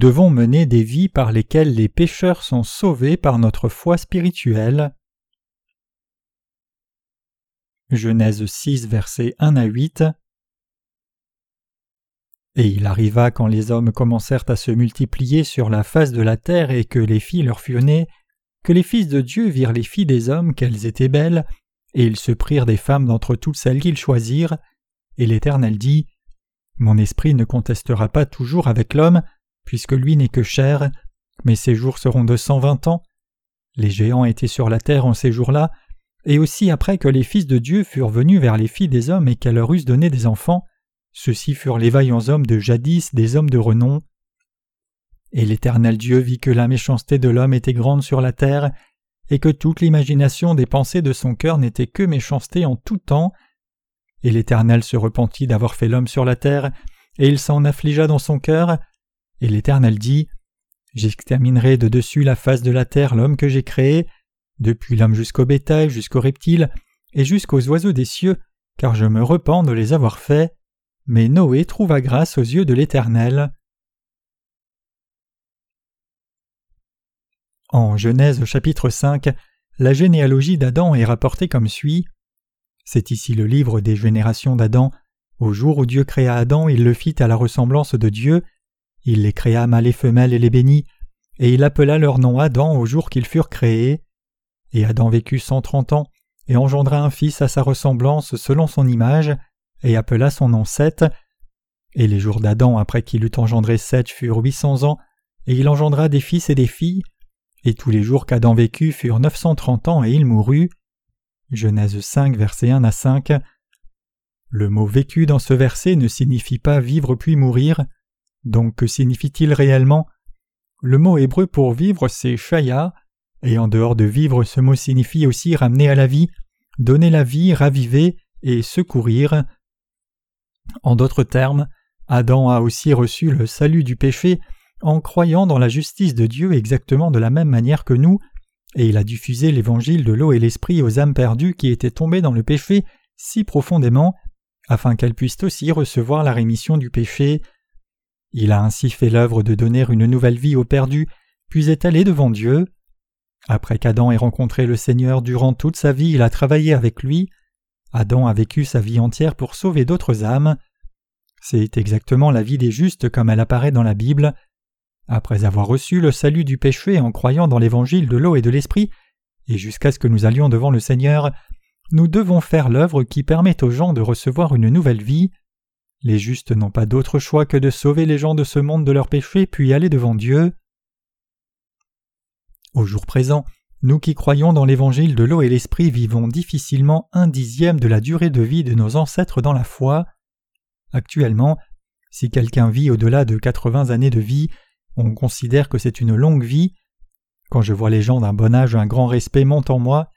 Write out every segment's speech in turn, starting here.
devons mener des vies par lesquelles les pécheurs sont sauvés par notre foi spirituelle. Genèse 6, versets 1 à 8. Et il arriva quand les hommes commencèrent à se multiplier sur la face de la terre et que les filles leur furent nées, que les fils de Dieu virent les filles des hommes qu'elles étaient belles, et ils se prirent des femmes d'entre toutes celles qu'ils choisirent, et l'Éternel dit Mon esprit ne contestera pas toujours avec l'homme, puisque lui n'est que chair, mais ses jours seront de cent vingt ans. Les géants étaient sur la terre en ces jours-là, et aussi après que les fils de Dieu furent venus vers les filles des hommes et qu'elles leur eussent donné des enfants, ceux-ci furent les vaillants hommes de jadis, des hommes de renom. Et l'Éternel Dieu vit que la méchanceté de l'homme était grande sur la terre, et que toute l'imagination des pensées de son cœur n'était que méchanceté en tout temps. Et l'Éternel se repentit d'avoir fait l'homme sur la terre, et il s'en affligea dans son cœur. Et l'Éternel dit J'exterminerai de dessus la face de la terre l'homme que j'ai créé, depuis l'homme jusqu'au bétail, jusqu'aux reptiles, et jusqu'aux oiseaux des cieux, car je me repens de les avoir faits. Mais Noé trouva grâce aux yeux de l'Éternel. En Genèse chapitre 5, la généalogie d'Adam est rapportée comme suit. C'est ici le livre des générations d'Adam. Au jour où Dieu créa Adam, il le fit à la ressemblance de Dieu. Il les créa mâles et femelles et les bénit, et il appela leur nom Adam au jour qu'ils furent créés. Et Adam vécut cent trente ans, et engendra un fils à sa ressemblance selon son image, et appela son nom Seth. Et les jours d'Adam après qu'il eut engendré Seth furent huit cents ans, et il engendra des fils et des filles. Et tous les jours qu'Adam vécut furent neuf cent trente ans, et il mourut. Genèse 5, versets 1 à 5. Le mot vécu dans ce verset ne signifie pas vivre puis mourir. Donc que signifie-t-il réellement? Le mot hébreu pour vivre c'est shaya, et en dehors de vivre ce mot signifie aussi ramener à la vie, donner la vie, raviver et secourir. En d'autres termes, Adam a aussi reçu le salut du péché en croyant dans la justice de Dieu exactement de la même manière que nous, et il a diffusé l'évangile de l'eau et l'esprit aux âmes perdues qui étaient tombées dans le péché si profondément, afin qu'elles puissent aussi recevoir la rémission du péché. Il a ainsi fait l'œuvre de donner une nouvelle vie aux perdus, puis est allé devant Dieu. Après qu'Adam ait rencontré le Seigneur durant toute sa vie, il a travaillé avec lui. Adam a vécu sa vie entière pour sauver d'autres âmes. C'est exactement la vie des justes comme elle apparaît dans la Bible. Après avoir reçu le salut du péché en croyant dans l'évangile de l'eau et de l'esprit, et jusqu'à ce que nous allions devant le Seigneur, nous devons faire l'œuvre qui permet aux gens de recevoir une nouvelle vie. Les justes n'ont pas d'autre choix que de sauver les gens de ce monde de leurs péchés puis aller devant Dieu. Au jour présent, nous qui croyons dans l'évangile de l'eau et l'esprit vivons difficilement un dixième de la durée de vie de nos ancêtres dans la foi. Actuellement, si quelqu'un vit au-delà de quatre-vingts années de vie, on considère que c'est une longue vie. Quand je vois les gens d'un bon âge, un grand respect monte en moi.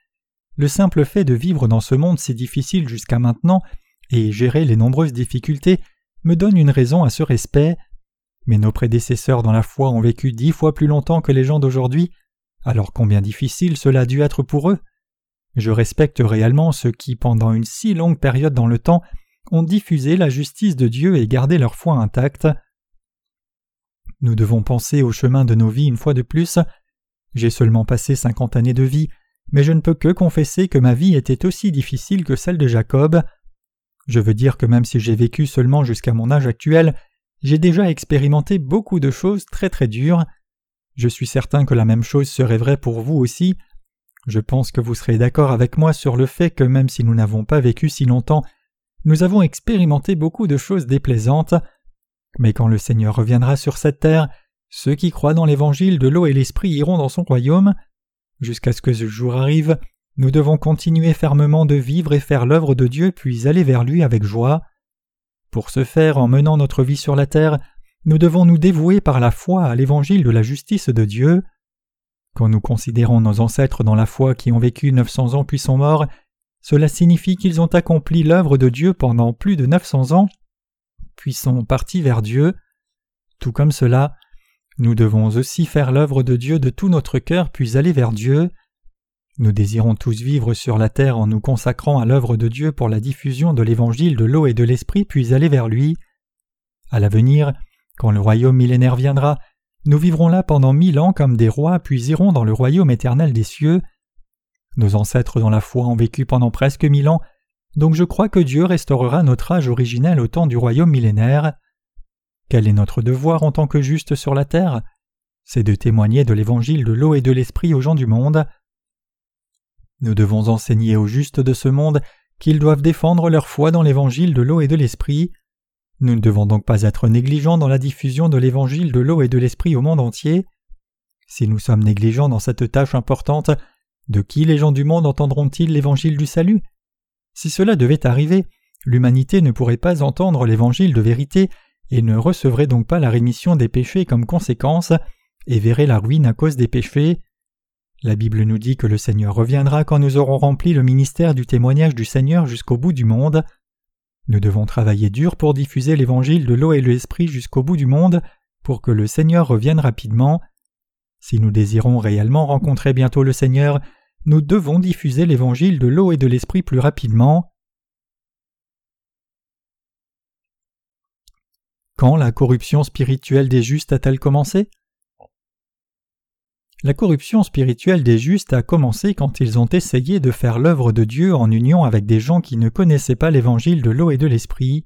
Le simple fait de vivre dans ce monde si difficile jusqu'à maintenant et gérer les nombreuses difficultés me donne une raison à ce respect. Mais nos prédécesseurs dans la foi ont vécu dix fois plus longtemps que les gens d'aujourd'hui, alors combien difficile cela a dû être pour eux. Je respecte réellement ceux qui, pendant une si longue période dans le temps, ont diffusé la justice de Dieu et gardé leur foi intacte. Nous devons penser au chemin de nos vies une fois de plus. J'ai seulement passé cinquante années de vie, mais je ne peux que confesser que ma vie était aussi difficile que celle de Jacob. Je veux dire que même si j'ai vécu seulement jusqu'à mon âge actuel, j'ai déjà expérimenté beaucoup de choses très très dures. Je suis certain que la même chose serait vraie pour vous aussi. Je pense que vous serez d'accord avec moi sur le fait que même si nous n'avons pas vécu si longtemps, nous avons expérimenté beaucoup de choses déplaisantes, mais quand le Seigneur reviendra sur cette terre, ceux qui croient dans l'évangile de l'eau et l'esprit iront dans son royaume. Jusqu'à ce que ce jour arrive, nous devons continuer fermement de vivre et faire l'œuvre de Dieu puis aller vers lui avec joie. Pour ce faire, en menant notre vie sur la terre, nous devons nous dévouer par la foi à l'évangile de la justice de Dieu. Quand nous considérons nos ancêtres dans la foi qui ont vécu neuf cents ans puis sont morts, cela signifie qu'ils ont accompli l'œuvre de Dieu pendant plus de neuf cents ans puis sont partis vers Dieu. Tout comme cela, nous devons aussi faire l'œuvre de Dieu de tout notre cœur puis aller vers Dieu. Nous désirons tous vivre sur la terre en nous consacrant à l'œuvre de Dieu pour la diffusion de l'évangile de l'eau et de l'esprit puis aller vers lui. À l'avenir, quand le royaume millénaire viendra, nous vivrons là pendant mille ans comme des rois, puis irons dans le royaume éternel des cieux. Nos ancêtres dans la foi ont vécu pendant presque mille ans, donc je crois que Dieu restaurera notre âge originel au temps du royaume millénaire. Quel est notre devoir en tant que juste sur la terre? C'est de témoigner de l'évangile de l'eau et de l'esprit aux gens du monde. Nous devons enseigner aux justes de ce monde qu'ils doivent défendre leur foi dans l'évangile de l'eau et de l'esprit. Nous ne devons donc pas être négligents dans la diffusion de l'évangile de l'eau et de l'esprit au monde entier. Si nous sommes négligents dans cette tâche importante, de qui les gens du monde entendront-ils l'évangile du salut? Si cela devait arriver, l'humanité ne pourrait pas entendre l'évangile de vérité et ne recevrait donc pas la rémission des péchés comme conséquence, et verrait la ruine à cause des péchés. La Bible nous dit que le Seigneur reviendra quand nous aurons rempli le ministère du témoignage du Seigneur jusqu'au bout du monde. Nous devons travailler dur pour diffuser l'évangile de l'eau et de l'esprit jusqu'au bout du monde, pour que le Seigneur revienne rapidement. Si nous désirons réellement rencontrer bientôt le Seigneur, nous devons diffuser l'évangile de l'eau et de l'esprit plus rapidement. Quand la corruption spirituelle des justes a-t-elle commencé? La corruption spirituelle des justes a commencé quand ils ont essayé de faire l'œuvre de Dieu en union avec des gens qui ne connaissaient pas l'évangile de l'eau et de l'esprit.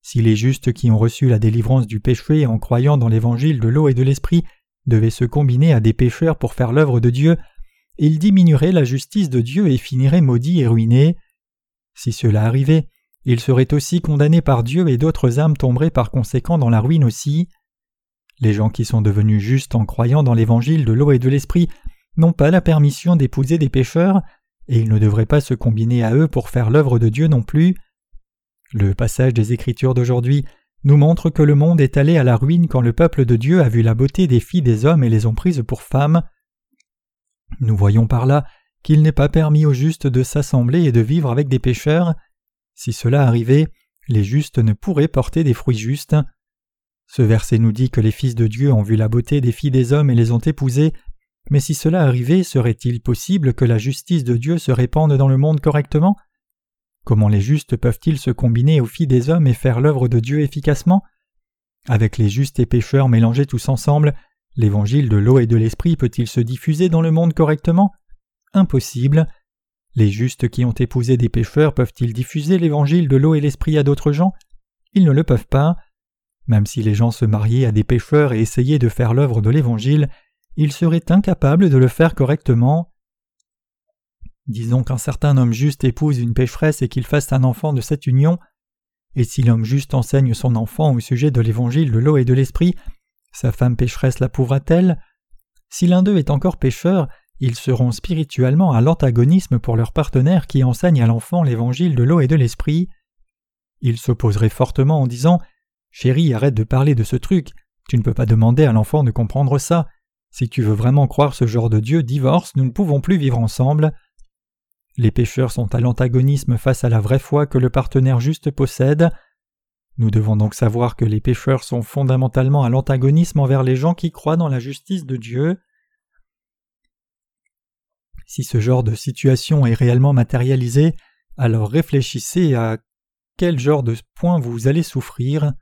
Si les justes qui ont reçu la délivrance du péché en croyant dans l'évangile de l'eau et de l'esprit devaient se combiner à des pécheurs pour faire l'œuvre de Dieu, ils diminueraient la justice de Dieu et finiraient maudits et ruinés. Si cela arrivait, ils seraient aussi condamnés par Dieu et d'autres âmes tomberaient par conséquent dans la ruine aussi. Les gens qui sont devenus justes en croyant dans l'évangile de l'eau et de l'esprit n'ont pas la permission d'épouser des pécheurs, et ils ne devraient pas se combiner à eux pour faire l'œuvre de Dieu non plus. Le passage des Écritures d'aujourd'hui nous montre que le monde est allé à la ruine quand le peuple de Dieu a vu la beauté des filles des hommes et les ont prises pour femmes. Nous voyons par là qu'il n'est pas permis aux justes de s'assembler et de vivre avec des pécheurs. Si cela arrivait, les justes ne pourraient porter des fruits justes. Ce verset nous dit que les fils de Dieu ont vu la beauté des filles des hommes et les ont épousées, mais si cela arrivait, serait-il possible que la justice de Dieu se répande dans le monde correctement? Comment les justes peuvent-ils se combiner aux filles des hommes et faire l'œuvre de Dieu efficacement? Avec les justes et pécheurs mélangés tous ensemble, l'évangile de l'eau et de l'esprit peut-il se diffuser dans le monde correctement? Impossible. Les justes qui ont épousé des pécheurs peuvent-ils diffuser l'évangile de l'eau et l'esprit à d'autres gens? Ils ne le peuvent pas. Même si les gens se mariaient à des pécheurs et essayaient de faire l'œuvre de l'Évangile, ils seraient incapables de le faire correctement. Disons qu'un certain homme juste épouse une pécheresse et qu'il fasse un enfant de cette union, et si l'homme juste enseigne son enfant au sujet de l'Évangile de l'eau et de l'Esprit, sa femme pécheresse l'approuvera-t-elle Si l'un d'eux est encore pécheur, ils seront spirituellement à l'antagonisme pour leur partenaire qui enseigne à l'enfant l'Évangile de l'eau et de l'Esprit. Ils s'opposeraient fortement en disant Chérie, arrête de parler de ce truc. Tu ne peux pas demander à l'enfant de comprendre ça. Si tu veux vraiment croire ce genre de Dieu, divorce, nous ne pouvons plus vivre ensemble. Les pécheurs sont à l'antagonisme face à la vraie foi que le partenaire juste possède. Nous devons donc savoir que les pécheurs sont fondamentalement à l'antagonisme envers les gens qui croient dans la justice de Dieu. Si ce genre de situation est réellement matérialisé, alors réfléchissez à quel genre de point vous allez souffrir.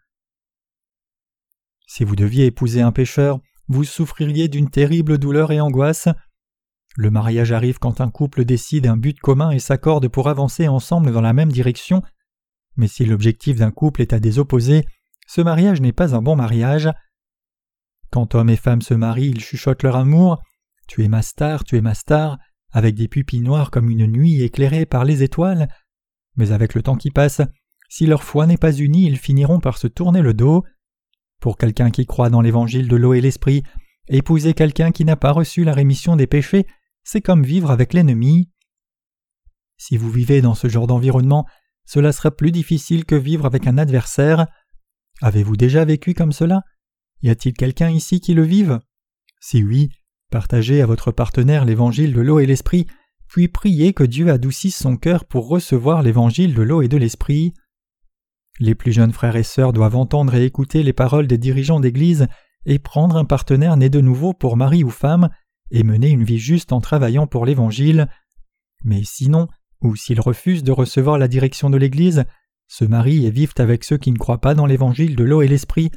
Si vous deviez épouser un pécheur, vous souffririez d'une terrible douleur et angoisse. Le mariage arrive quand un couple décide un but commun et s'accorde pour avancer ensemble dans la même direction, mais si l'objectif d'un couple est à des opposés, ce mariage n'est pas un bon mariage. Quand homme et femme se marient, ils chuchotent leur amour. Tu es ma star, tu es ma star, avec des pupilles noires comme une nuit éclairée par les étoiles. Mais avec le temps qui passe, si leur foi n'est pas unie, ils finiront par se tourner le dos. Pour quelqu'un qui croit dans l'évangile de l'eau et l'esprit, épouser quelqu'un qui n'a pas reçu la rémission des péchés, c'est comme vivre avec l'ennemi. Si vous vivez dans ce genre d'environnement, cela sera plus difficile que vivre avec un adversaire. Avez-vous déjà vécu comme cela? Y a-t-il quelqu'un ici qui le vive? Si oui, partagez à votre partenaire l'évangile de l'eau et l'esprit, puis priez que Dieu adoucisse son cœur pour recevoir l'évangile de l'eau et de l'esprit. Les plus jeunes frères et sœurs doivent entendre et écouter les paroles des dirigeants d'Église et prendre un partenaire né de nouveau pour mari ou femme et mener une vie juste en travaillant pour l'Évangile. Mais sinon, ou s'ils refusent de recevoir la direction de l'Église, se marient et vivent avec ceux qui ne croient pas dans l'Évangile de l'eau et l'Esprit,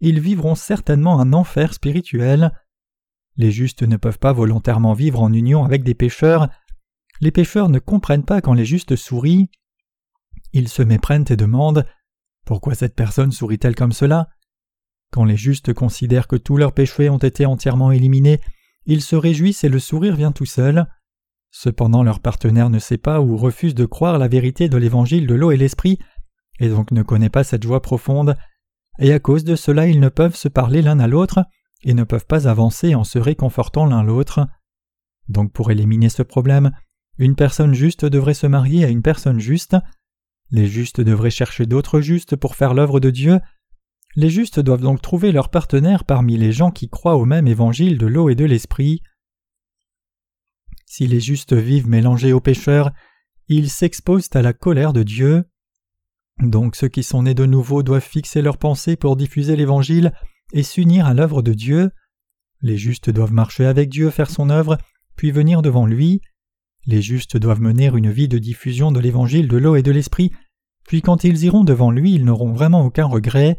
ils vivront certainement un enfer spirituel. Les justes ne peuvent pas volontairement vivre en union avec des pécheurs. Les pécheurs ne comprennent pas quand les justes sourient. Ils se méprennent et demandent Pourquoi cette personne sourit-elle comme cela? Quand les justes considèrent que tous leurs péchés ont été entièrement éliminés, ils se réjouissent et le sourire vient tout seul. Cependant leur partenaire ne sait pas ou refuse de croire la vérité de l'évangile de l'eau et l'esprit, et donc ne connaît pas cette joie profonde, et à cause de cela ils ne peuvent se parler l'un à l'autre, et ne peuvent pas avancer en se réconfortant l'un l'autre. Donc pour éliminer ce problème, une personne juste devrait se marier à une personne juste, les justes devraient chercher d'autres justes pour faire l'œuvre de Dieu, les justes doivent donc trouver leur partenaire parmi les gens qui croient au même évangile de l'eau et de l'esprit. Si les justes vivent mélangés aux pécheurs, ils s'exposent à la colère de Dieu. Donc ceux qui sont nés de nouveau doivent fixer leurs pensées pour diffuser l'Évangile et s'unir à l'œuvre de Dieu. Les justes doivent marcher avec Dieu, faire son œuvre, puis venir devant lui. Les justes doivent mener une vie de diffusion de l'Évangile de l'eau et de l'Esprit, puis quand ils iront devant lui, ils n'auront vraiment aucun regret.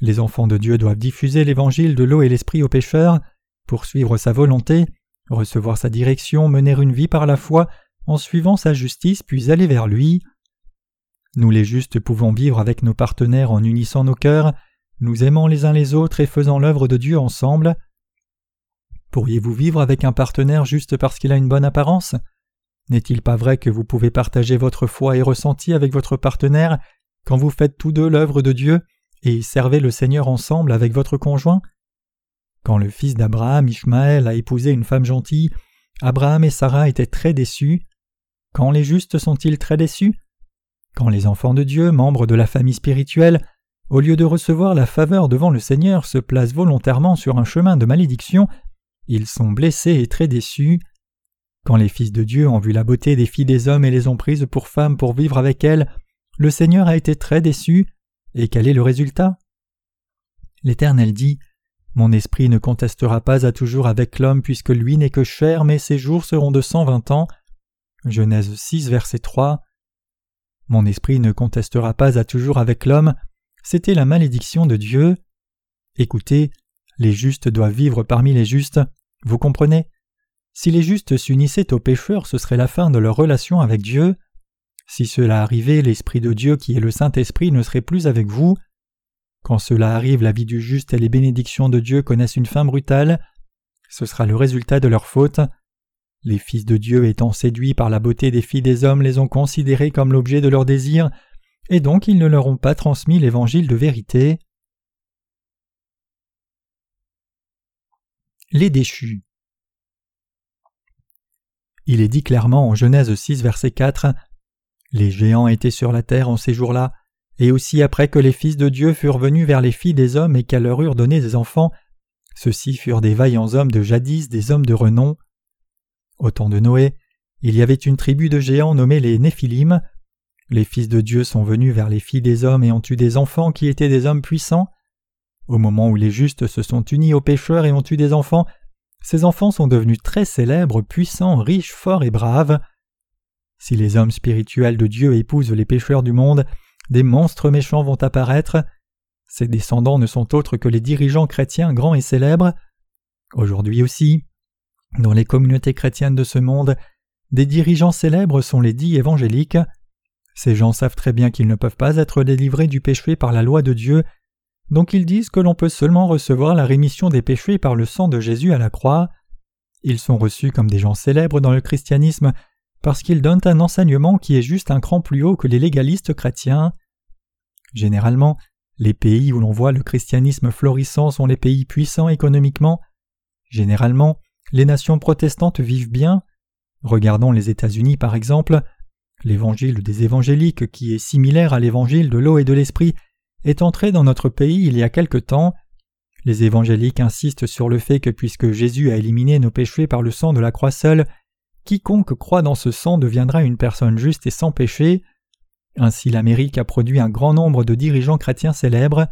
Les enfants de Dieu doivent diffuser l'Évangile de l'eau et l'Esprit aux pécheurs, poursuivre sa volonté, recevoir sa direction, mener une vie par la foi, en suivant sa justice, puis aller vers lui. Nous les justes pouvons vivre avec nos partenaires en unissant nos cœurs, nous aimant les uns les autres et faisant l'œuvre de Dieu ensemble. Pourriez-vous vivre avec un partenaire juste parce qu'il a une bonne apparence? N'est-il pas vrai que vous pouvez partager votre foi et ressenti avec votre partenaire quand vous faites tous deux l'œuvre de Dieu et servez le Seigneur ensemble avec votre conjoint? Quand le fils d'Abraham, Ishmaël, a épousé une femme gentille, Abraham et Sarah étaient très déçus. Quand les justes sont-ils très déçus? Quand les enfants de Dieu, membres de la famille spirituelle, au lieu de recevoir la faveur devant le Seigneur, se placent volontairement sur un chemin de malédiction, ils sont blessés et très déçus. Quand les fils de Dieu ont vu la beauté des filles des hommes et les ont prises pour femmes pour vivre avec elles, le Seigneur a été très déçu. Et quel est le résultat? L'Éternel dit mon esprit ne contestera pas à toujours avec l'homme puisque lui n'est que chair, mais ses jours seront de cent vingt ans. Genèse 6, verset 3. Mon esprit ne contestera pas à toujours avec l'homme, c'était la malédiction de Dieu. Écoutez, les justes doivent vivre parmi les justes, vous comprenez? Si les justes s'unissaient aux pécheurs, ce serait la fin de leur relation avec Dieu. Si cela arrivait, l'Esprit de Dieu qui est le Saint-Esprit ne serait plus avec vous. Quand cela arrive, la vie du juste et les bénédictions de Dieu connaissent une fin brutale. Ce sera le résultat de leur faute. Les fils de Dieu étant séduits par la beauté des filles des hommes les ont considérés comme l'objet de leur désir, et donc ils ne leur ont pas transmis l'évangile de vérité. Les déchus. Il est dit clairement en Genèse 6, verset 4 Les géants étaient sur la terre en ces jours-là, et aussi après que les fils de Dieu furent venus vers les filles des hommes et qu'elles leur eurent donné des enfants, ceux-ci furent des vaillants hommes de jadis, des hommes de renom. Au temps de Noé, il y avait une tribu de géants nommée les Néphilim. Les fils de Dieu sont venus vers les filles des hommes et ont eu des enfants qui étaient des hommes puissants. Au moment où les justes se sont unis aux pécheurs et ont eu des enfants, ces enfants sont devenus très célèbres, puissants, riches, forts et braves. Si les hommes spirituels de Dieu épousent les pécheurs du monde, des monstres méchants vont apparaître. Ces descendants ne sont autres que les dirigeants chrétiens grands et célèbres. Aujourd'hui aussi, dans les communautés chrétiennes de ce monde, des dirigeants célèbres sont les dits évangéliques. Ces gens savent très bien qu'ils ne peuvent pas être délivrés du péché par la loi de Dieu, donc ils disent que l'on peut seulement recevoir la rémission des péchés par le sang de Jésus à la croix. Ils sont reçus comme des gens célèbres dans le christianisme parce qu'ils donnent un enseignement qui est juste un cran plus haut que les légalistes chrétiens. Généralement, les pays où l'on voit le christianisme florissant sont les pays puissants économiquement. Généralement, les nations protestantes vivent bien. Regardons les États-Unis par exemple. L'évangile des évangéliques, qui est similaire à l'évangile de l'eau et de l'esprit, est entré dans notre pays il y a quelque temps. Les évangéliques insistent sur le fait que puisque Jésus a éliminé nos péchés par le sang de la croix seule, quiconque croit dans ce sang deviendra une personne juste et sans péché. Ainsi l'Amérique a produit un grand nombre de dirigeants chrétiens célèbres.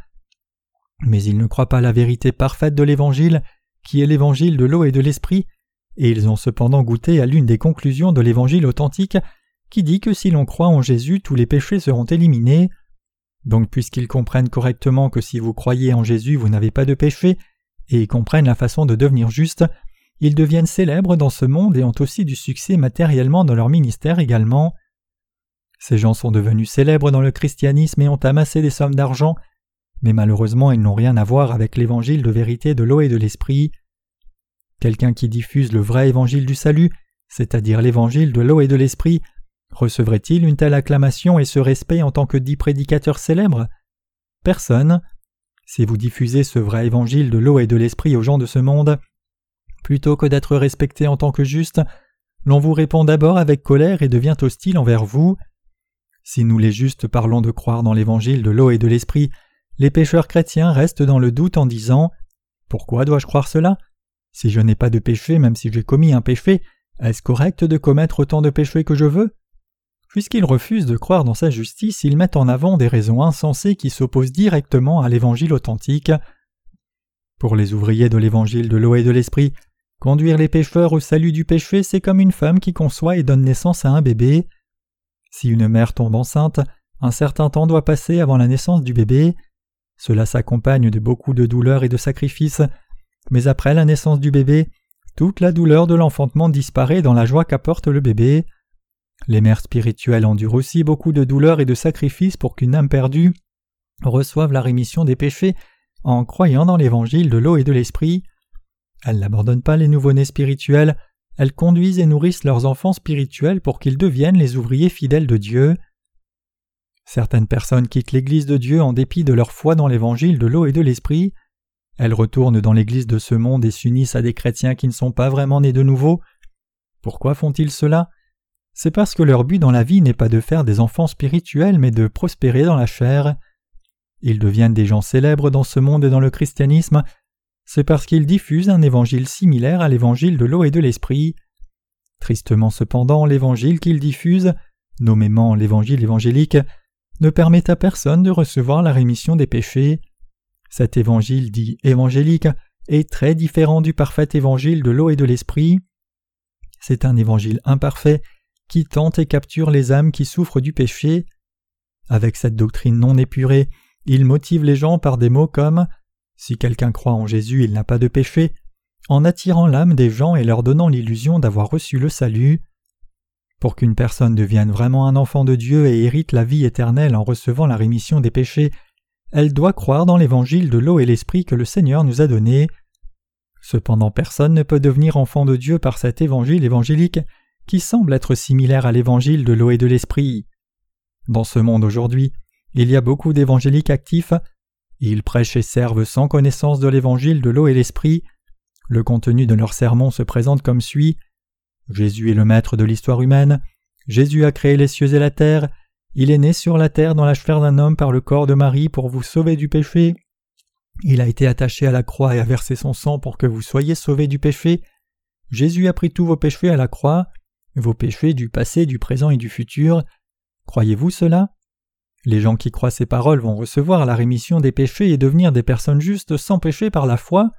Mais ils ne croient pas la vérité parfaite de l'Évangile, qui est l'Évangile de l'eau et de l'Esprit, et ils ont cependant goûté à l'une des conclusions de l'Évangile authentique, qui dit que si l'on croit en Jésus tous les péchés seront éliminés. Donc puisqu'ils comprennent correctement que si vous croyez en Jésus vous n'avez pas de péché, et comprennent la façon de devenir juste, ils deviennent célèbres dans ce monde et ont aussi du succès matériellement dans leur ministère également. Ces gens sont devenus célèbres dans le christianisme et ont amassé des sommes d'argent, mais malheureusement ils n'ont rien à voir avec l'évangile de vérité de l'eau et de l'esprit. Quelqu'un qui diffuse le vrai évangile du salut, c'est-à-dire l'évangile de l'eau et de l'esprit, recevrait-il une telle acclamation et ce respect en tant que dit prédicateur célèbre? Personne. Si vous diffusez ce vrai évangile de l'eau et de l'esprit aux gens de ce monde, plutôt que d'être respecté en tant que juste, l'on vous répond d'abord avec colère et devient hostile envers vous. Si nous les justes parlons de croire dans l'évangile de l'eau et de l'esprit, les pécheurs chrétiens restent dans le doute en disant Pourquoi dois-je croire cela? Si je n'ai pas de péché, même si j'ai commis un péché, est-ce correct de commettre autant de péchés que je veux? Puisqu'ils refusent de croire dans sa justice, ils mettent en avant des raisons insensées qui s'opposent directement à l'évangile authentique. Pour les ouvriers de l'évangile de l'eau et de l'esprit, Conduire les pécheurs au salut du péché, c'est comme une femme qui conçoit et donne naissance à un bébé. Si une mère tombe enceinte, un certain temps doit passer avant la naissance du bébé. Cela s'accompagne de beaucoup de douleurs et de sacrifices, mais après la naissance du bébé, toute la douleur de l'enfantement disparaît dans la joie qu'apporte le bébé. Les mères spirituelles endurent aussi beaucoup de douleurs et de sacrifices pour qu'une âme perdue reçoive la rémission des péchés en croyant dans l'évangile de l'eau et de l'esprit. Elles n'abandonnent pas les nouveau-nés spirituels, elles conduisent et nourrissent leurs enfants spirituels pour qu'ils deviennent les ouvriers fidèles de Dieu. Certaines personnes quittent l'Église de Dieu en dépit de leur foi dans l'Évangile de l'eau et de l'Esprit. Elles retournent dans l'Église de ce monde et s'unissent à des chrétiens qui ne sont pas vraiment nés de nouveau. Pourquoi font-ils cela? C'est parce que leur but dans la vie n'est pas de faire des enfants spirituels mais de prospérer dans la chair. Ils deviennent des gens célèbres dans ce monde et dans le christianisme c'est parce qu'ils diffusent un évangile similaire à l'évangile de l'eau et de l'esprit. Tristement cependant, l'évangile qu'ils diffusent, nommément l'évangile évangélique, ne permet à personne de recevoir la rémission des péchés. Cet évangile dit évangélique est très différent du parfait évangile de l'eau et de l'esprit. C'est un évangile imparfait qui tente et capture les âmes qui souffrent du péché. Avec cette doctrine non épurée, il motive les gens par des mots comme si quelqu'un croit en Jésus, il n'a pas de péché, en attirant l'âme des gens et leur donnant l'illusion d'avoir reçu le salut. Pour qu'une personne devienne vraiment un enfant de Dieu et hérite la vie éternelle en recevant la rémission des péchés, elle doit croire dans l'évangile de l'eau et l'esprit que le Seigneur nous a donné. Cependant personne ne peut devenir enfant de Dieu par cet évangile évangélique qui semble être similaire à l'évangile de l'eau et de l'esprit. Dans ce monde aujourd'hui, il y a beaucoup d'évangéliques actifs ils prêchent et servent sans connaissance de l'évangile de l'eau et l'esprit. Le contenu de leur sermon se présente comme suit Jésus est le maître de l'histoire humaine. Jésus a créé les cieux et la terre. Il est né sur la terre dans la chair d'un homme par le corps de Marie pour vous sauver du péché. Il a été attaché à la croix et a versé son sang pour que vous soyez sauvés du péché. Jésus a pris tous vos péchés à la croix, vos péchés du passé, du présent et du futur. Croyez-vous cela? Les gens qui croient ces paroles vont recevoir la rémission des péchés et devenir des personnes justes sans péché par la foi.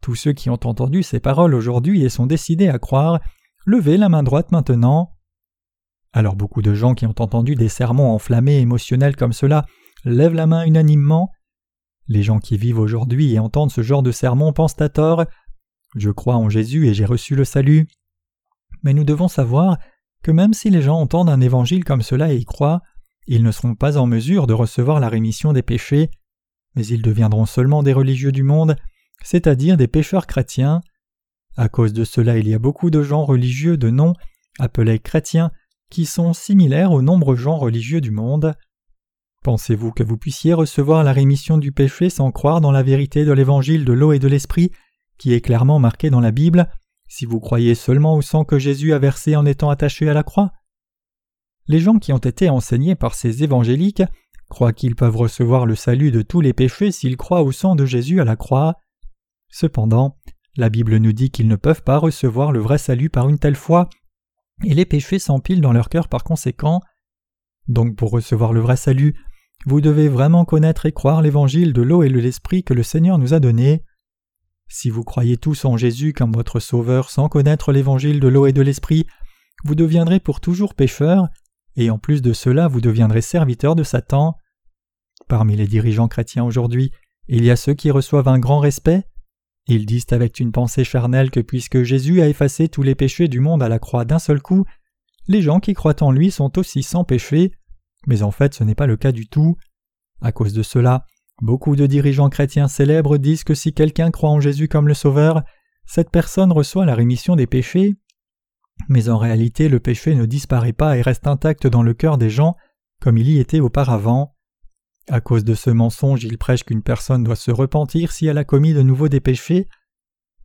Tous ceux qui ont entendu ces paroles aujourd'hui et sont décidés à croire, levez la main droite maintenant. Alors beaucoup de gens qui ont entendu des sermons enflammés émotionnels comme cela lèvent la main unanimement. Les gens qui vivent aujourd'hui et entendent ce genre de sermons pensent à tort Je crois en Jésus et j'ai reçu le salut. Mais nous devons savoir que même si les gens entendent un évangile comme cela et y croient, ils ne seront pas en mesure de recevoir la rémission des péchés, mais ils deviendront seulement des religieux du monde, c'est-à-dire des pécheurs chrétiens. À cause de cela, il y a beaucoup de gens religieux de nom, appelés chrétiens, qui sont similaires aux nombreux gens religieux du monde. Pensez-vous que vous puissiez recevoir la rémission du péché sans croire dans la vérité de l'évangile de l'eau et de l'esprit, qui est clairement marqué dans la Bible, si vous croyez seulement au sang que Jésus a versé en étant attaché à la croix les gens qui ont été enseignés par ces évangéliques croient qu'ils peuvent recevoir le salut de tous les péchés s'ils croient au sang de Jésus à la croix. Cependant, la Bible nous dit qu'ils ne peuvent pas recevoir le vrai salut par une telle foi, et les péchés s'empilent dans leur cœur par conséquent. Donc pour recevoir le vrai salut, vous devez vraiment connaître et croire l'évangile de l'eau et de l'esprit que le Seigneur nous a donné. Si vous croyez tous en Jésus comme votre Sauveur sans connaître l'évangile de l'eau et de l'esprit, vous deviendrez pour toujours pécheurs et en plus de cela vous deviendrez serviteur de Satan. Parmi les dirigeants chrétiens aujourd'hui, il y a ceux qui reçoivent un grand respect. Ils disent avec une pensée charnelle que puisque Jésus a effacé tous les péchés du monde à la croix d'un seul coup, les gens qui croient en lui sont aussi sans péché, mais en fait ce n'est pas le cas du tout. À cause de cela, beaucoup de dirigeants chrétiens célèbres disent que si quelqu'un croit en Jésus comme le Sauveur, cette personne reçoit la rémission des péchés. Mais en réalité le péché ne disparaît pas et reste intact dans le cœur des gens comme il y était auparavant. À cause de ce mensonge, il prêche qu'une personne doit se repentir si elle a commis de nouveau des péchés.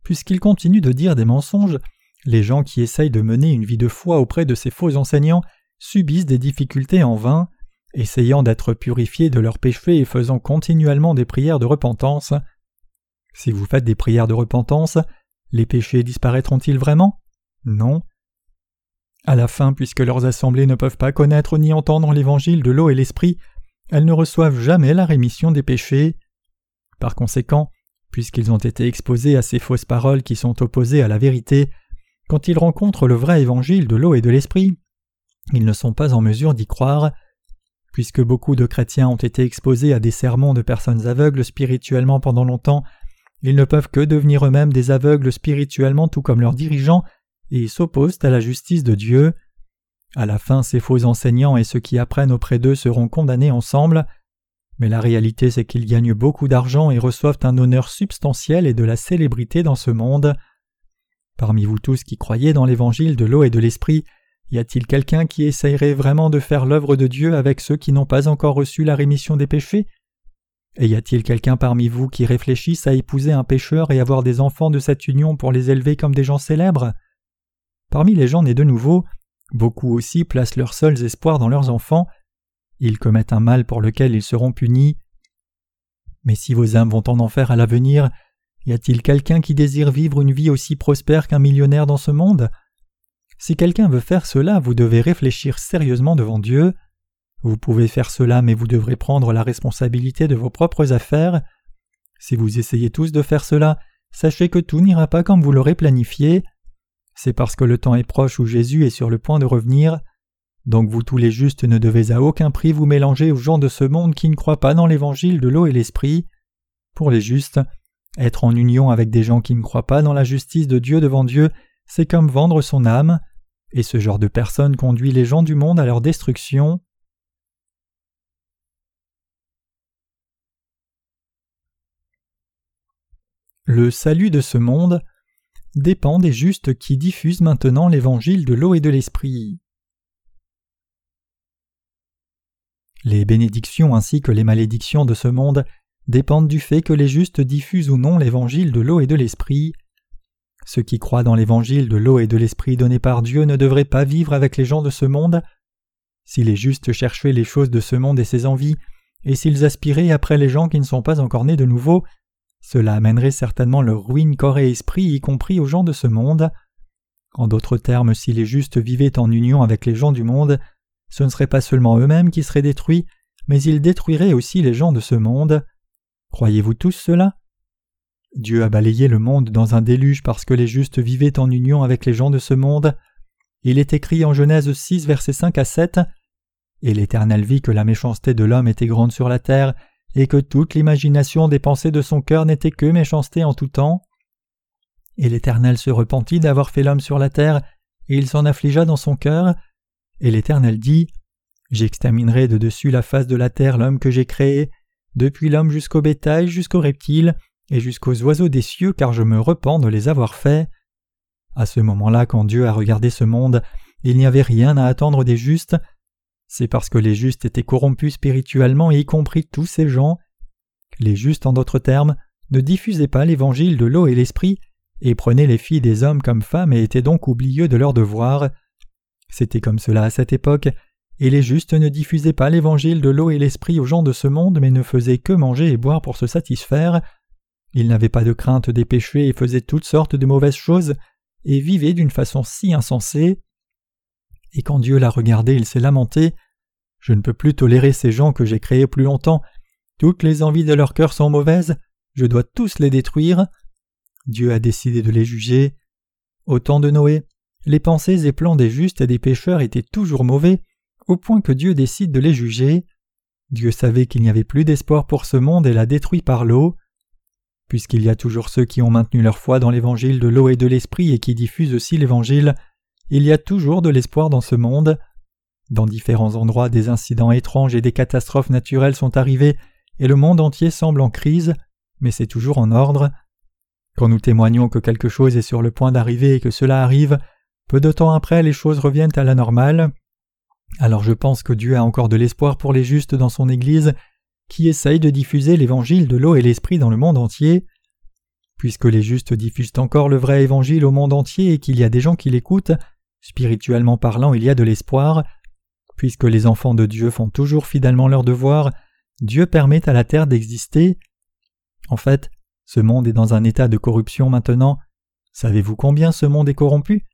Puisqu'il continue de dire des mensonges, les gens qui essayent de mener une vie de foi auprès de ces faux enseignants subissent des difficultés en vain, essayant d'être purifiés de leurs péchés et faisant continuellement des prières de repentance. Si vous faites des prières de repentance, les péchés disparaîtront-ils vraiment? Non. À la fin, puisque leurs assemblées ne peuvent pas connaître ni entendre l'évangile de l'eau et l'esprit, elles ne reçoivent jamais la rémission des péchés. Par conséquent, puisqu'ils ont été exposés à ces fausses paroles qui sont opposées à la vérité, quand ils rencontrent le vrai évangile de l'eau et de l'esprit, ils ne sont pas en mesure d'y croire. Puisque beaucoup de chrétiens ont été exposés à des sermons de personnes aveugles spirituellement pendant longtemps, ils ne peuvent que devenir eux-mêmes des aveugles spirituellement tout comme leurs dirigeants, et s'opposent à la justice de Dieu. À la fin, ces faux enseignants et ceux qui apprennent auprès d'eux seront condamnés ensemble. Mais la réalité, c'est qu'ils gagnent beaucoup d'argent et reçoivent un honneur substantiel et de la célébrité dans ce monde. Parmi vous tous qui croyez dans l'évangile de l'eau et de l'esprit, y a-t-il quelqu'un qui essayerait vraiment de faire l'œuvre de Dieu avec ceux qui n'ont pas encore reçu la rémission des péchés? Et y a-t-il quelqu'un parmi vous qui réfléchisse à épouser un pécheur et avoir des enfants de cette union pour les élever comme des gens célèbres? Parmi les gens nés de nouveau, beaucoup aussi placent leurs seuls espoirs dans leurs enfants. Ils commettent un mal pour lequel ils seront punis. Mais si vos âmes vont en enfer à l'avenir, y a-t-il quelqu'un qui désire vivre une vie aussi prospère qu'un millionnaire dans ce monde? Si quelqu'un veut faire cela, vous devez réfléchir sérieusement devant Dieu. Vous pouvez faire cela, mais vous devrez prendre la responsabilité de vos propres affaires. Si vous essayez tous de faire cela, sachez que tout n'ira pas comme vous l'aurez planifié. C'est parce que le temps est proche où Jésus est sur le point de revenir. Donc vous tous les justes ne devez à aucun prix vous mélanger aux gens de ce monde qui ne croient pas dans l'évangile de l'eau et l'esprit. Pour les justes, être en union avec des gens qui ne croient pas dans la justice de Dieu devant Dieu, c'est comme vendre son âme, et ce genre de personnes conduit les gens du monde à leur destruction. Le salut de ce monde dépend des justes qui diffusent maintenant l'évangile de l'eau et de l'esprit. Les bénédictions ainsi que les malédictions de ce monde dépendent du fait que les justes diffusent ou non l'évangile de l'eau et de l'esprit. Ceux qui croient dans l'évangile de l'eau et de l'esprit donné par Dieu ne devraient pas vivre avec les gens de ce monde. Si les justes cherchaient les choses de ce monde et ses envies, et s'ils aspiraient après les gens qui ne sont pas encore nés de nouveau, cela amènerait certainement leur ruine corps et esprit, y compris aux gens de ce monde. En d'autres termes, si les justes vivaient en union avec les gens du monde, ce ne serait pas seulement eux-mêmes qui seraient détruits, mais ils détruiraient aussi les gens de ce monde. Croyez-vous tous cela? Dieu a balayé le monde dans un déluge parce que les justes vivaient en union avec les gens de ce monde. Il est écrit en Genèse 6, versets 5 à 7 Et l'Éternel vit que la méchanceté de l'homme était grande sur la terre, et que toute l'imagination des pensées de son cœur n'était que méchanceté en tout temps. Et l'Éternel se repentit d'avoir fait l'homme sur la terre, et il s'en affligea dans son cœur. Et l'Éternel dit J'exterminerai de dessus la face de la terre l'homme que j'ai créé, depuis l'homme jusqu'au bétail, jusqu'aux reptiles, et jusqu'aux oiseaux des cieux, car je me repens de les avoir faits. À ce moment-là, quand Dieu a regardé ce monde, il n'y avait rien à attendre des justes, c'est parce que les justes étaient corrompus spirituellement, y compris tous ces gens. Les justes, en d'autres termes, ne diffusaient pas l'évangile de l'eau et l'esprit, et prenaient les filles des hommes comme femmes et étaient donc oublieux de leurs devoirs. C'était comme cela à cette époque, et les justes ne diffusaient pas l'évangile de l'eau et l'esprit aux gens de ce monde, mais ne faisaient que manger et boire pour se satisfaire. Ils n'avaient pas de crainte des péchés et faisaient toutes sortes de mauvaises choses, et vivaient d'une façon si insensée. Et quand Dieu l'a regardé, il s'est lamenté. Je ne peux plus tolérer ces gens que j'ai créés plus longtemps. Toutes les envies de leur cœur sont mauvaises. Je dois tous les détruire. Dieu a décidé de les juger. Au temps de Noé, les pensées et plans des justes et des pécheurs étaient toujours mauvais, au point que Dieu décide de les juger. Dieu savait qu'il n'y avait plus d'espoir pour ce monde et l'a détruit par l'eau. Puisqu'il y a toujours ceux qui ont maintenu leur foi dans l'évangile de l'eau et de l'esprit et qui diffusent aussi l'évangile, il y a toujours de l'espoir dans ce monde. Dans différents endroits, des incidents étranges et des catastrophes naturelles sont arrivés et le monde entier semble en crise, mais c'est toujours en ordre. Quand nous témoignons que quelque chose est sur le point d'arriver et que cela arrive, peu de temps après les choses reviennent à la normale. Alors je pense que Dieu a encore de l'espoir pour les justes dans son Église, qui essaye de diffuser l'évangile de l'eau et l'esprit dans le monde entier. Puisque les justes diffusent encore le vrai évangile au monde entier et qu'il y a des gens qui l'écoutent, spirituellement parlant il y a de l'espoir. Puisque les enfants de Dieu font toujours fidèlement leur devoir, Dieu permet à la terre d'exister. En fait, ce monde est dans un état de corruption maintenant. Savez-vous combien ce monde est corrompu?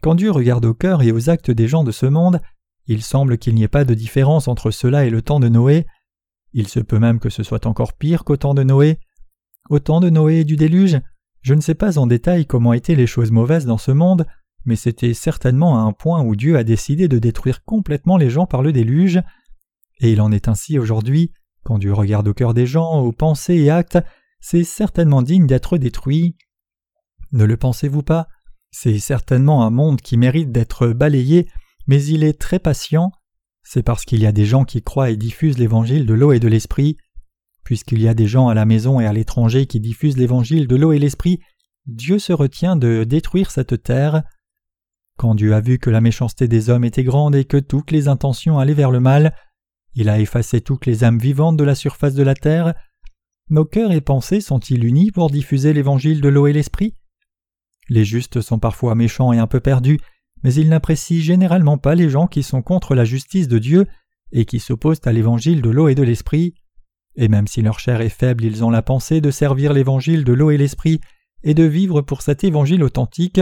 Quand Dieu regarde au cœur et aux actes des gens de ce monde, il semble qu'il n'y ait pas de différence entre cela et le temps de Noé. Il se peut même que ce soit encore pire qu'au temps de Noé. Au temps de Noé et du déluge, je ne sais pas en détail comment étaient les choses mauvaises dans ce monde, mais c'était certainement à un point où Dieu a décidé de détruire complètement les gens par le déluge. Et il en est ainsi aujourd'hui, quand Dieu regarde au cœur des gens, aux pensées et actes, c'est certainement digne d'être détruit. Ne le pensez-vous pas? C'est certainement un monde qui mérite d'être balayé mais il est très patient. C'est parce qu'il y a des gens qui croient et diffusent l'évangile de l'eau et de l'esprit. Puisqu'il y a des gens à la maison et à l'étranger qui diffusent l'évangile de l'eau et l'esprit, Dieu se retient de détruire cette terre. Quand Dieu a vu que la méchanceté des hommes était grande et que toutes les intentions allaient vers le mal, il a effacé toutes les âmes vivantes de la surface de la terre. Nos cœurs et pensées sont-ils unis pour diffuser l'évangile de l'eau et l'esprit? Les justes sont parfois méchants et un peu perdus, mais ils n'apprécient généralement pas les gens qui sont contre la justice de Dieu et qui s'opposent à l'évangile de l'eau et de l'esprit. Et même si leur chair est faible, ils ont la pensée de servir l'évangile de l'eau et l'esprit et de vivre pour cet évangile authentique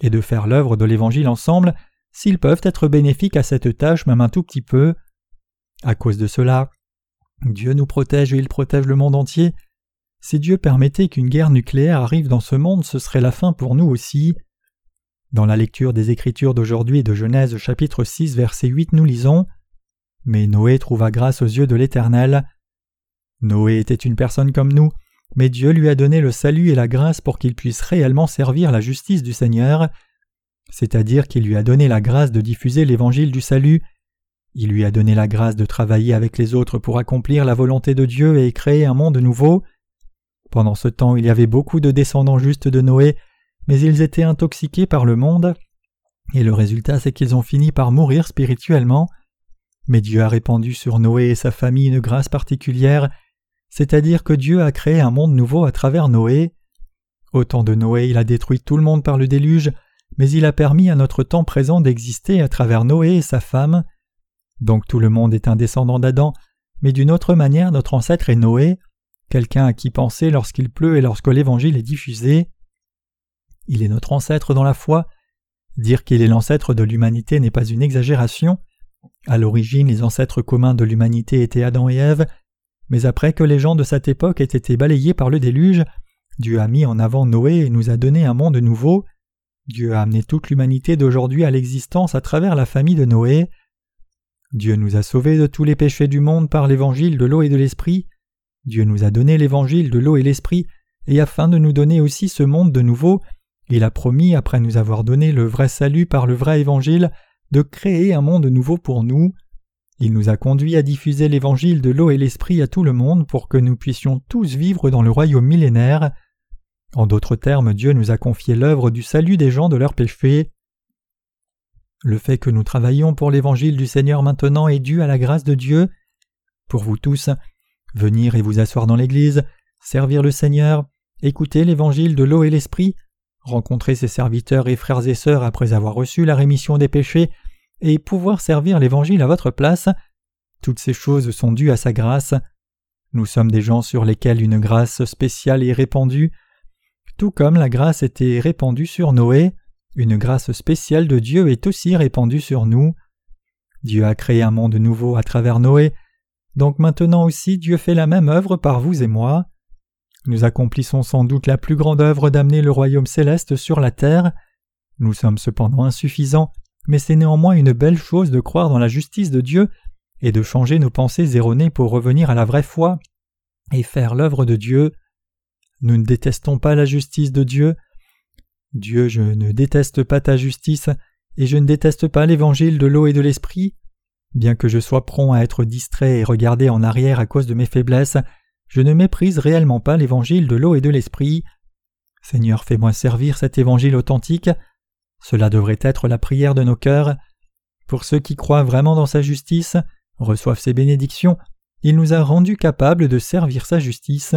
et de faire l'œuvre de l'évangile ensemble s'ils peuvent être bénéfiques à cette tâche même un tout petit peu. À cause de cela, Dieu nous protège et il protège le monde entier. Si Dieu permettait qu'une guerre nucléaire arrive dans ce monde, ce serait la fin pour nous aussi. Dans la lecture des Écritures d'aujourd'hui de Genèse chapitre 6 verset 8 nous lisons Mais Noé trouva grâce aux yeux de l'Éternel. Noé était une personne comme nous, mais Dieu lui a donné le salut et la grâce pour qu'il puisse réellement servir la justice du Seigneur, c'est-à-dire qu'il lui a donné la grâce de diffuser l'évangile du salut, il lui a donné la grâce de travailler avec les autres pour accomplir la volonté de Dieu et créer un monde nouveau. Pendant ce temps il y avait beaucoup de descendants justes de Noé, mais ils étaient intoxiqués par le monde, et le résultat c'est qu'ils ont fini par mourir spirituellement. Mais Dieu a répandu sur Noé et sa famille une grâce particulière, c'est-à-dire que Dieu a créé un monde nouveau à travers Noé. Au temps de Noé, il a détruit tout le monde par le déluge, mais il a permis à notre temps présent d'exister à travers Noé et sa femme. Donc tout le monde est un descendant d'Adam, mais d'une autre manière notre ancêtre est Noé, quelqu'un à qui penser lorsqu'il pleut et lorsque l'Évangile est diffusé. Il est notre ancêtre dans la foi. Dire qu'il est l'ancêtre de l'humanité n'est pas une exagération. À l'origine, les ancêtres communs de l'humanité étaient Adam et Ève, mais après que les gens de cette époque aient été balayés par le déluge, Dieu a mis en avant Noé et nous a donné un monde nouveau. Dieu a amené toute l'humanité d'aujourd'hui à l'existence à travers la famille de Noé. Dieu nous a sauvés de tous les péchés du monde par l'évangile de l'eau et de l'esprit. Dieu nous a donné l'évangile de l'eau et l'esprit, et afin de nous donner aussi ce monde de nouveau, il a promis, après nous avoir donné le vrai salut par le vrai évangile, de créer un monde nouveau pour nous. Il nous a conduits à diffuser l'évangile de l'eau et l'esprit à tout le monde pour que nous puissions tous vivre dans le royaume millénaire. En d'autres termes, Dieu nous a confié l'œuvre du salut des gens de leurs péchés. Le fait que nous travaillons pour l'évangile du Seigneur maintenant est dû à la grâce de Dieu. Pour vous tous, venir et vous asseoir dans l'Église, servir le Seigneur, écouter l'évangile de l'eau et l'esprit, rencontrer ses serviteurs et frères et sœurs après avoir reçu la rémission des péchés, et pouvoir servir l'Évangile à votre place, toutes ces choses sont dues à sa grâce. Nous sommes des gens sur lesquels une grâce spéciale est répandue, tout comme la grâce était répandue sur Noé, une grâce spéciale de Dieu est aussi répandue sur nous. Dieu a créé un monde nouveau à travers Noé, donc maintenant aussi Dieu fait la même œuvre par vous et moi. Nous accomplissons sans doute la plus grande œuvre d'amener le royaume céleste sur la terre. Nous sommes cependant insuffisants, mais c'est néanmoins une belle chose de croire dans la justice de Dieu et de changer nos pensées erronées pour revenir à la vraie foi et faire l'œuvre de Dieu. Nous ne détestons pas la justice de Dieu. Dieu, je ne déteste pas ta justice, et je ne déteste pas l'évangile de l'eau et de l'esprit. Bien que je sois prompt à être distrait et regarder en arrière à cause de mes faiblesses, je ne méprise réellement pas l'évangile de l'eau et de l'esprit. Seigneur, fais-moi servir cet évangile authentique. Cela devrait être la prière de nos cœurs. Pour ceux qui croient vraiment dans sa justice, reçoivent ses bénédictions, il nous a rendus capables de servir sa justice.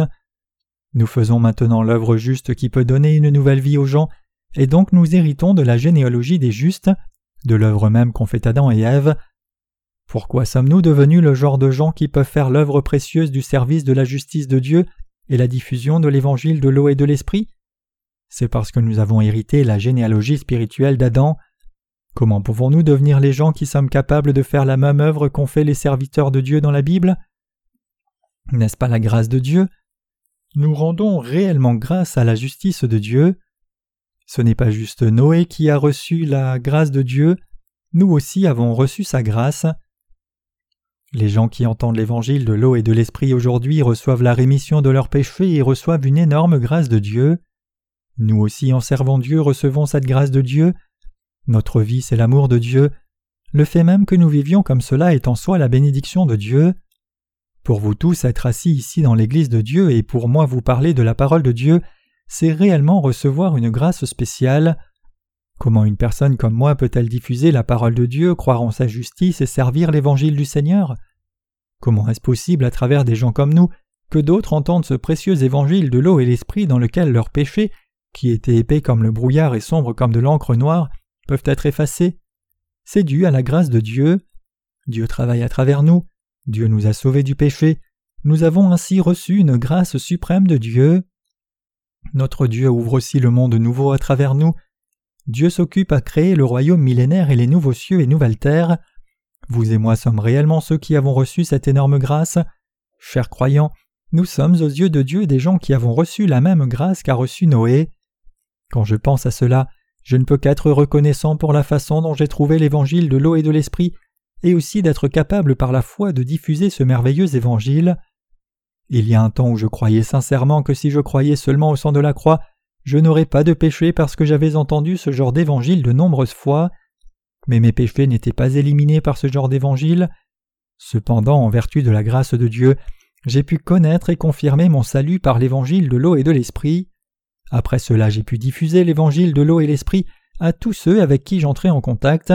Nous faisons maintenant l'œuvre juste qui peut donner une nouvelle vie aux gens, et donc nous héritons de la généalogie des justes, de l'œuvre même qu'ont fait Adam et Ève. Pourquoi sommes-nous devenus le genre de gens qui peuvent faire l'œuvre précieuse du service de la justice de Dieu et la diffusion de l'évangile de l'eau et de l'esprit? C'est parce que nous avons hérité la généalogie spirituelle d'Adam. Comment pouvons-nous devenir les gens qui sommes capables de faire la même œuvre qu'ont fait les serviteurs de Dieu dans la Bible? N'est-ce pas la grâce de Dieu? Nous rendons réellement grâce à la justice de Dieu. Ce n'est pas juste Noé qui a reçu la grâce de Dieu, nous aussi avons reçu sa grâce. Les gens qui entendent l'évangile de l'eau et de l'esprit aujourd'hui reçoivent la rémission de leurs péchés et reçoivent une énorme grâce de Dieu. Nous aussi, en servant Dieu, recevons cette grâce de Dieu. Notre vie, c'est l'amour de Dieu. Le fait même que nous vivions comme cela est en soi la bénédiction de Dieu. Pour vous tous, être assis ici dans l'Église de Dieu et pour moi vous parler de la parole de Dieu, c'est réellement recevoir une grâce spéciale. Comment une personne comme moi peut-elle diffuser la parole de Dieu, croire en sa justice et servir l'évangile du Seigneur? Comment est-ce possible à travers des gens comme nous que d'autres entendent ce précieux évangile de l'eau et l'esprit dans lequel leurs péchés, qui étaient épais comme le brouillard et sombres comme de l'encre noire, peuvent être effacés? C'est dû à la grâce de Dieu. Dieu travaille à travers nous, Dieu nous a sauvés du péché, nous avons ainsi reçu une grâce suprême de Dieu. Notre Dieu ouvre aussi le monde nouveau à travers nous. Dieu s'occupe à créer le royaume millénaire et les nouveaux cieux et nouvelles terres. Vous et moi sommes réellement ceux qui avons reçu cette énorme grâce. Chers croyants, nous sommes aux yeux de Dieu des gens qui avons reçu la même grâce qu'a reçu Noé. Quand je pense à cela, je ne peux qu'être reconnaissant pour la façon dont j'ai trouvé l'évangile de l'eau et de l'esprit et aussi d'être capable par la foi de diffuser ce merveilleux évangile. Il y a un temps où je croyais sincèrement que si je croyais seulement au sang de la croix, je n'aurais pas de péché parce que j'avais entendu ce genre d'évangile de nombreuses fois, mais mes péchés n'étaient pas éliminés par ce genre d'évangile. Cependant, en vertu de la grâce de Dieu, j'ai pu connaître et confirmer mon salut par l'évangile de l'eau et de l'esprit. Après cela, j'ai pu diffuser l'évangile de l'eau et l'esprit à tous ceux avec qui j'entrais en contact.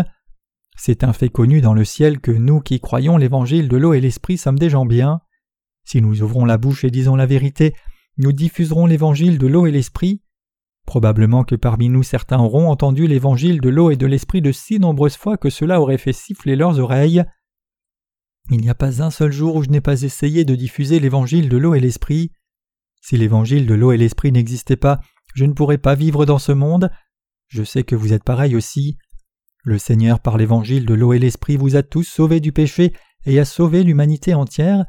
C'est un fait connu dans le ciel que nous qui croyons l'évangile de l'eau et l'esprit sommes des gens bien. Si nous ouvrons la bouche et disons la vérité, nous diffuserons l'évangile de l'eau et l'esprit. Probablement que parmi nous certains auront entendu l'évangile de l'eau et de l'esprit de si nombreuses fois que cela aurait fait siffler leurs oreilles. Il n'y a pas un seul jour où je n'ai pas essayé de diffuser l'évangile de l'eau et l'esprit. Si l'évangile de l'eau et l'esprit n'existait pas, je ne pourrais pas vivre dans ce monde. Je sais que vous êtes pareil aussi. Le Seigneur par l'évangile de l'eau et l'esprit vous a tous sauvés du péché et a sauvé l'humanité entière,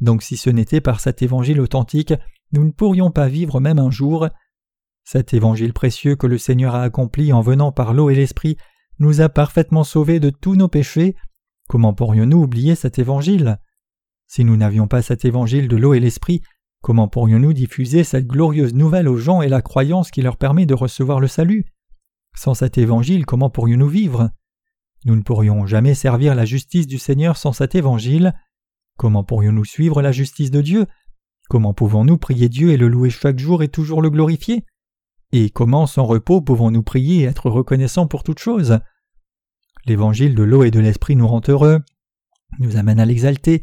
donc si ce n'était par cet évangile authentique, nous ne pourrions pas vivre même un jour. Cet évangile précieux que le Seigneur a accompli en venant par l'eau et l'esprit nous a parfaitement sauvés de tous nos péchés. Comment pourrions-nous oublier cet évangile? Si nous n'avions pas cet évangile de l'eau et l'esprit, comment pourrions-nous diffuser cette glorieuse nouvelle aux gens et la croyance qui leur permet de recevoir le salut? Sans cet évangile, comment pourrions-nous vivre? Nous ne pourrions jamais servir la justice du Seigneur sans cet évangile. Comment pourrions-nous suivre la justice de Dieu? Comment pouvons-nous prier Dieu et le louer chaque jour et toujours le glorifier? Et comment sans repos pouvons-nous prier et être reconnaissants pour toutes choses? L'évangile de l'eau et de l'esprit nous rend heureux, nous amène à l'exalter,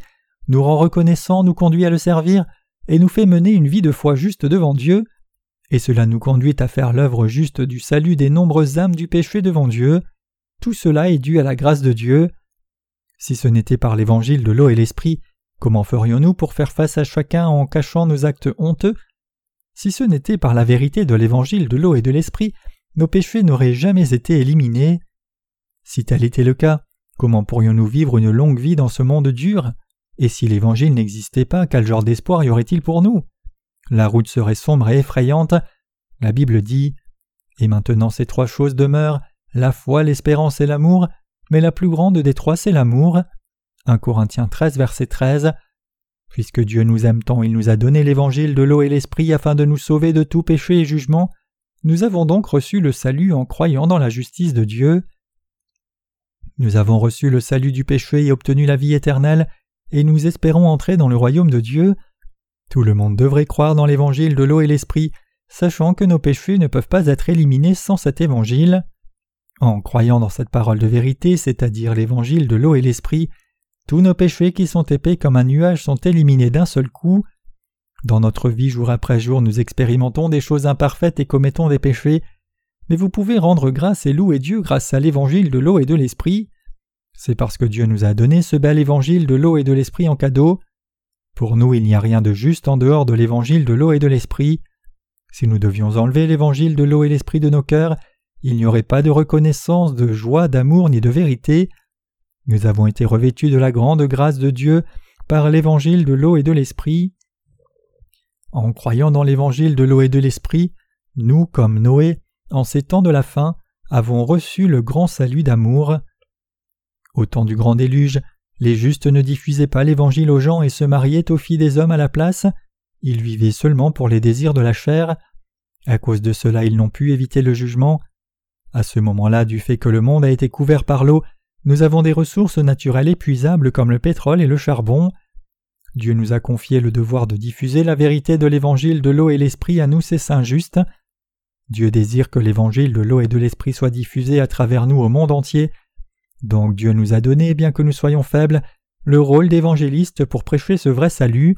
nous rend reconnaissants, nous conduit à le servir, et nous fait mener une vie de foi juste devant Dieu, et cela nous conduit à faire l'œuvre juste du salut des nombreuses âmes du péché devant Dieu. Tout cela est dû à la grâce de Dieu. Si ce n'était par l'évangile de l'eau et l'esprit, comment ferions-nous pour faire face à chacun en cachant nos actes honteux? Si ce n'était par la vérité de l'évangile de l'eau et de l'esprit, nos péchés n'auraient jamais été éliminés. Si tel était le cas, comment pourrions-nous vivre une longue vie dans ce monde dur? Et si l'évangile n'existait pas, quel genre d'espoir y aurait-il pour nous? La route serait sombre et effrayante. La Bible dit Et maintenant ces trois choses demeurent la foi, l'espérance et l'amour, mais la plus grande des trois c'est l'amour. 1 Corinthiens 13 verset 13 Puisque Dieu nous aime tant, il nous a donné l'évangile de l'eau et l'esprit afin de nous sauver de tout péché et jugement. Nous avons donc reçu le salut en croyant dans la justice de Dieu. Nous avons reçu le salut du péché et obtenu la vie éternelle, et nous espérons entrer dans le royaume de Dieu. Tout le monde devrait croire dans l'évangile de l'eau et l'esprit, sachant que nos péchés ne peuvent pas être éliminés sans cet évangile. En croyant dans cette parole de vérité, c'est-à-dire l'évangile de l'eau et l'esprit, tous nos péchés qui sont épais comme un nuage sont éliminés d'un seul coup. Dans notre vie jour après jour, nous expérimentons des choses imparfaites et commettons des péchés, mais vous pouvez rendre grâce et louer Dieu grâce à l'évangile de l'eau et de l'esprit. C'est parce que Dieu nous a donné ce bel évangile de l'eau et de l'esprit en cadeau. Pour nous, il n'y a rien de juste en dehors de l'évangile de l'eau et de l'esprit. Si nous devions enlever l'évangile de l'eau et l'esprit de nos cœurs, il n'y aurait pas de reconnaissance, de joie, d'amour ni de vérité. Nous avons été revêtus de la grande grâce de Dieu par l'évangile de l'eau et de l'esprit. En croyant dans l'évangile de l'eau et de l'esprit, nous, comme Noé, en ces temps de la fin, avons reçu le grand salut d'amour. Au temps du grand déluge, les justes ne diffusaient pas l'évangile aux gens et se mariaient aux filles des hommes à la place, ils vivaient seulement pour les désirs de la chair. À cause de cela, ils n'ont pu éviter le jugement. À ce moment-là, du fait que le monde a été couvert par l'eau, nous avons des ressources naturelles épuisables comme le pétrole et le charbon. Dieu nous a confié le devoir de diffuser la vérité de l'évangile de l'eau et l'esprit à nous, ses saints justes. Dieu désire que l'évangile de l'eau et de l'esprit soit diffusé à travers nous au monde entier. Donc Dieu nous a donné, bien que nous soyons faibles, le rôle d'évangéliste pour prêcher ce vrai salut.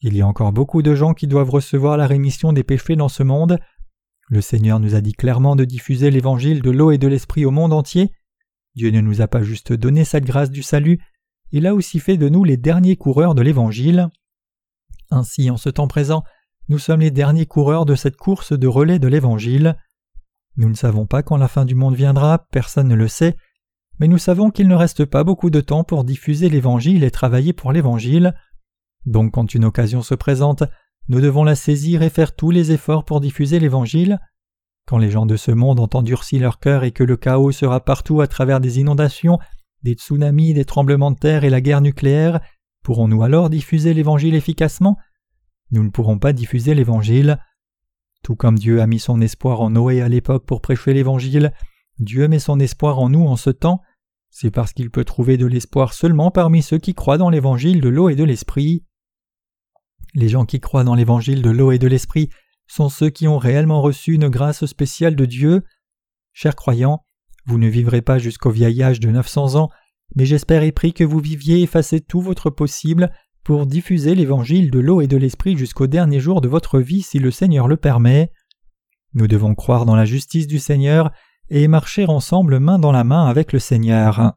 Il y a encore beaucoup de gens qui doivent recevoir la rémission des péchés dans ce monde. Le Seigneur nous a dit clairement de diffuser l'évangile de l'eau et de l'esprit au monde entier. Dieu ne nous a pas juste donné cette grâce du salut, il a aussi fait de nous les derniers coureurs de l'évangile. Ainsi, en ce temps présent, nous sommes les derniers coureurs de cette course de relais de l'évangile. Nous ne savons pas quand la fin du monde viendra, personne ne le sait, mais nous savons qu'il ne reste pas beaucoup de temps pour diffuser l'évangile et travailler pour l'évangile. Donc quand une occasion se présente, nous devons la saisir et faire tous les efforts pour diffuser l'Évangile. Quand les gens de ce monde ont endurci leur cœur et que le chaos sera partout à travers des inondations, des tsunamis, des tremblements de terre et la guerre nucléaire, pourrons-nous alors diffuser l'Évangile efficacement? Nous ne pourrons pas diffuser l'Évangile. Tout comme Dieu a mis son espoir en Noé à l'époque pour prêcher l'Évangile, Dieu met son espoir en nous en ce temps. C'est parce qu'il peut trouver de l'espoir seulement parmi ceux qui croient dans l'Évangile de l'eau et de l'Esprit. Les gens qui croient dans l'évangile de l'eau et de l'esprit sont ceux qui ont réellement reçu une grâce spéciale de Dieu. Chers croyants, vous ne vivrez pas jusqu'au vieil âge de 900 ans, mais j'espère et prie que vous viviez et fassiez tout votre possible pour diffuser l'évangile de l'eau et de l'esprit jusqu'au dernier jour de votre vie si le Seigneur le permet. Nous devons croire dans la justice du Seigneur et marcher ensemble main dans la main avec le Seigneur.